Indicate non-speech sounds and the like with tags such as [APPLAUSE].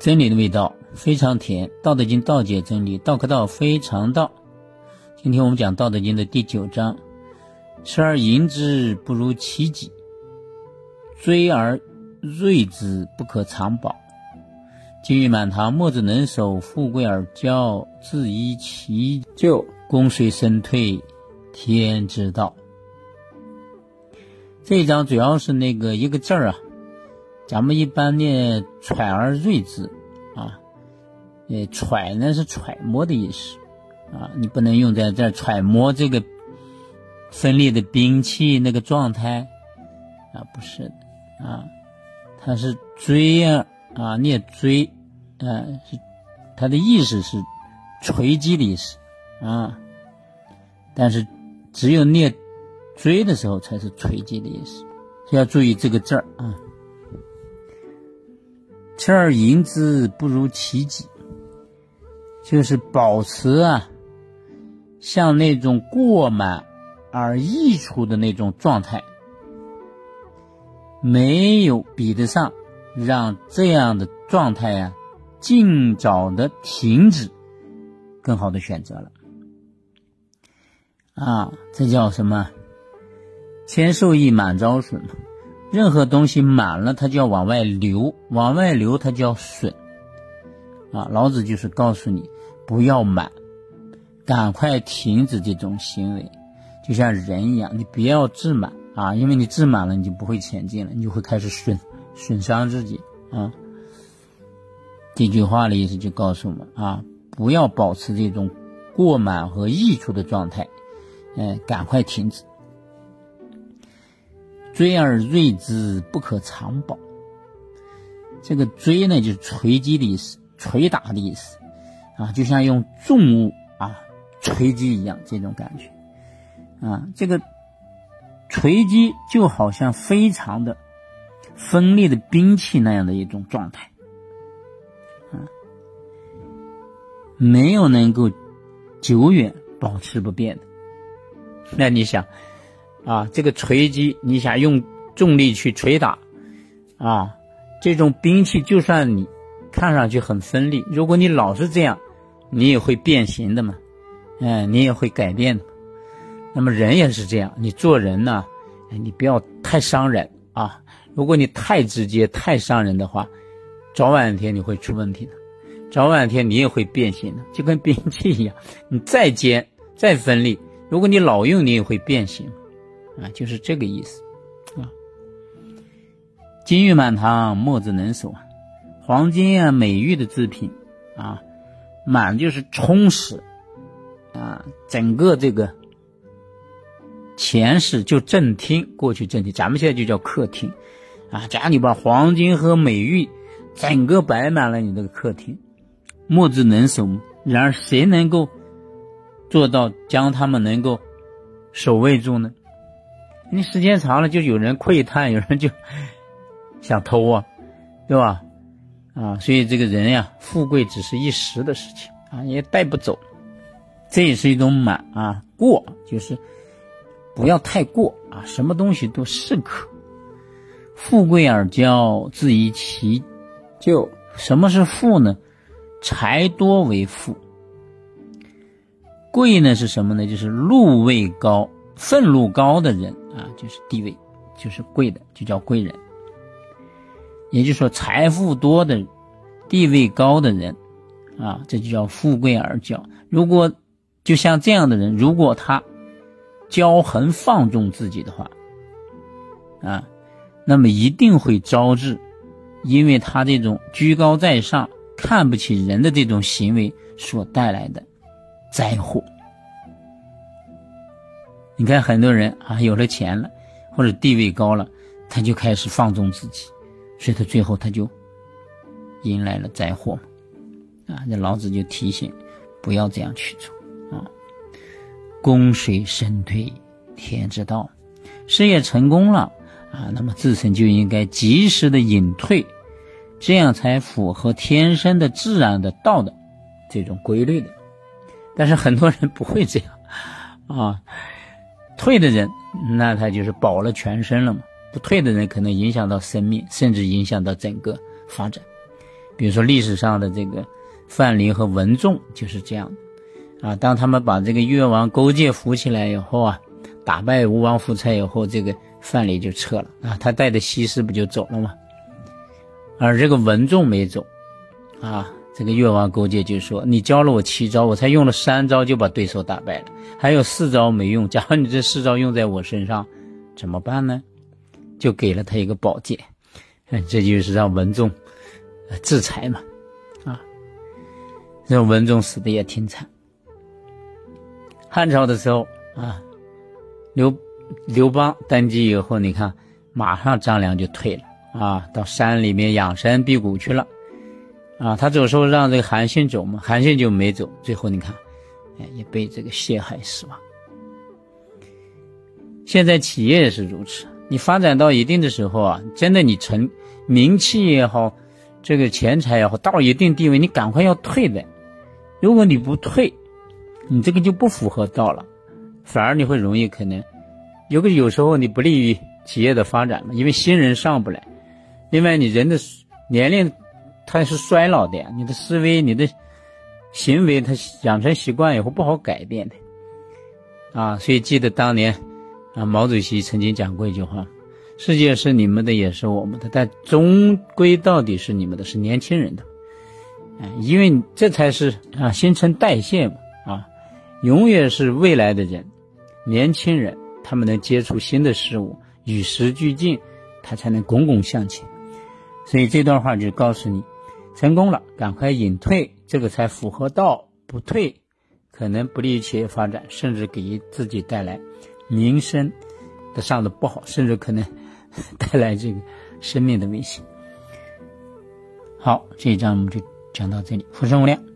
真理的味道非常甜，《道德经》道解真理，道可道非常道。今天我们讲《道德经》的第九章：持而盈之，不如其己；追而锐之，不可长保。金玉满堂，莫之能守；富贵而骄，自遗其咎。功遂身退，天之道。这一章主要是那个一个字儿啊。咱们一般念“揣而锐之”，啊，呃，揣呢是揣摩的意思，啊，你不能用在这揣摩这个分裂的兵器那个状态，啊，不是的，啊，它是锥啊，啊，念锥，啊，是它的意思是锤击的意思，啊，但是只有念锥的时候才是锤击的意思，要注意这个字儿啊。持而盈之，不如其己。就是保持啊，像那种过满而溢出的那种状态，没有比得上让这样的状态啊尽早的停止，更好的选择了。啊，这叫什么？千受益，满招损嘛。任何东西满了，它就要往外流，往外流它就要损，啊！老子就是告诉你，不要满，赶快停止这种行为，就像人一样，你不要自满啊，因为你自满了，你就不会前进了，你就会开始损损伤自己啊。这句话的意思就告诉我们啊，不要保持这种过满和溢出的状态，嗯，赶快停止。追而锐之，不可长保。这个追呢，就是锤击的意思，捶打的意思，啊，就像用重物啊锤击一样，这种感觉，啊，这个锤击就好像非常的锋利的兵器那样的一种状态，啊，没有能够久远保持不变的。那你想？啊，这个锤击，你想用重力去捶打，啊，这种兵器就算你看上去很锋利，如果你老是这样，你也会变形的嘛，嗯，你也会改变的。那么人也是这样，你做人呢，你不要太伤人啊。如果你太直接、太伤人的话，早晚一天你会出问题的，早晚一天你也会变形的，就跟兵器一样，你再尖、再锋利，如果你老用，你也会变形。啊，就是这个意思，啊，金玉满堂，莫子能守啊，黄金啊，美玉的制品啊，满就是充实啊，整个这个前世就正厅，过去正厅，咱们现在就叫客厅啊。假如你把黄金和美玉整个摆满了你这个客厅，莫子能守。然而谁能够做到将他们能够守卫住呢？你时间长了，就有人窥探，有人就 [LAUGHS] 想偷啊，对吧？啊，所以这个人呀，富贵只是一时的事情啊，也带不走。这也是一种满啊，过就是不要太过啊，什么东西都适可。富贵而骄，自遗其咎。什么是富呢？财多为富。贵呢是什么呢？就是禄位高。愤怒高的人啊，就是地位，就是贵的，就叫贵人。也就是说，财富多的、地位高的人啊，这就叫富贵而骄。如果就像这样的人，如果他骄横放纵自己的话，啊，那么一定会招致，因为他这种居高在上、看不起人的这种行为所带来的灾祸。你看很多人啊，有了钱了，或者地位高了，他就开始放纵自己，所以他最后他就迎来了灾祸嘛。啊，这老子就提醒，不要这样去做啊。功遂身退，天之道。事业成功了啊，那么自身就应该及时的隐退，这样才符合天生的自然的道的这种规律的。但是很多人不会这样啊。退的人，那他就是保了全身了嘛。不退的人，可能影响到生命，甚至影响到整个发展。比如说历史上的这个范蠡和文仲就是这样啊。当他们把这个越王勾践扶起来以后啊，打败吴王夫差以后，这个范蠡就撤了啊，他带着西施不就走了吗？而这个文仲没走啊。这个越王勾践就说：“你教了我七招，我才用了三招就把对手打败了，还有四招没用。假如你这四招用在我身上，怎么办呢？”就给了他一个宝剑，[LAUGHS] 这就是让文仲制裁嘛，啊，让文仲死的也挺惨。汉朝的时候啊，刘刘邦登基以后，你看马上张良就退了啊，到山里面养山辟谷去了。啊，他走时候让这个韩信走嘛，韩信就没走，最后你看，哎，也被这个陷害死亡。现在企业也是如此，你发展到一定的时候啊，真的你成名气也好，这个钱财也好，到一定地位，你赶快要退的。如果你不退，你这个就不符合道了，反而你会容易可能有个有时候你不利于企业的发展嘛，因为新人上不来，另外你人的年龄。他是衰老的呀，你的思维、你的行为，他养成习惯以后不好改变的，啊，所以记得当年啊，毛主席曾经讲过一句话：“世界是你们的，也是我们的，但终归到底是你们的，是年轻人的。”哎，因为这才是啊新陈代谢嘛，啊，永远是未来的人，年轻人，他们能接触新的事物，与时俱进，他才能滚滚向前。所以这段话就告诉你。成功了，赶快隐退，这个才符合道。不退，可能不利于企业发展，甚至给自己带来名声的上的不好，甚至可能带来这个生命的危险。好，这一章我们就讲到这里。福生无量。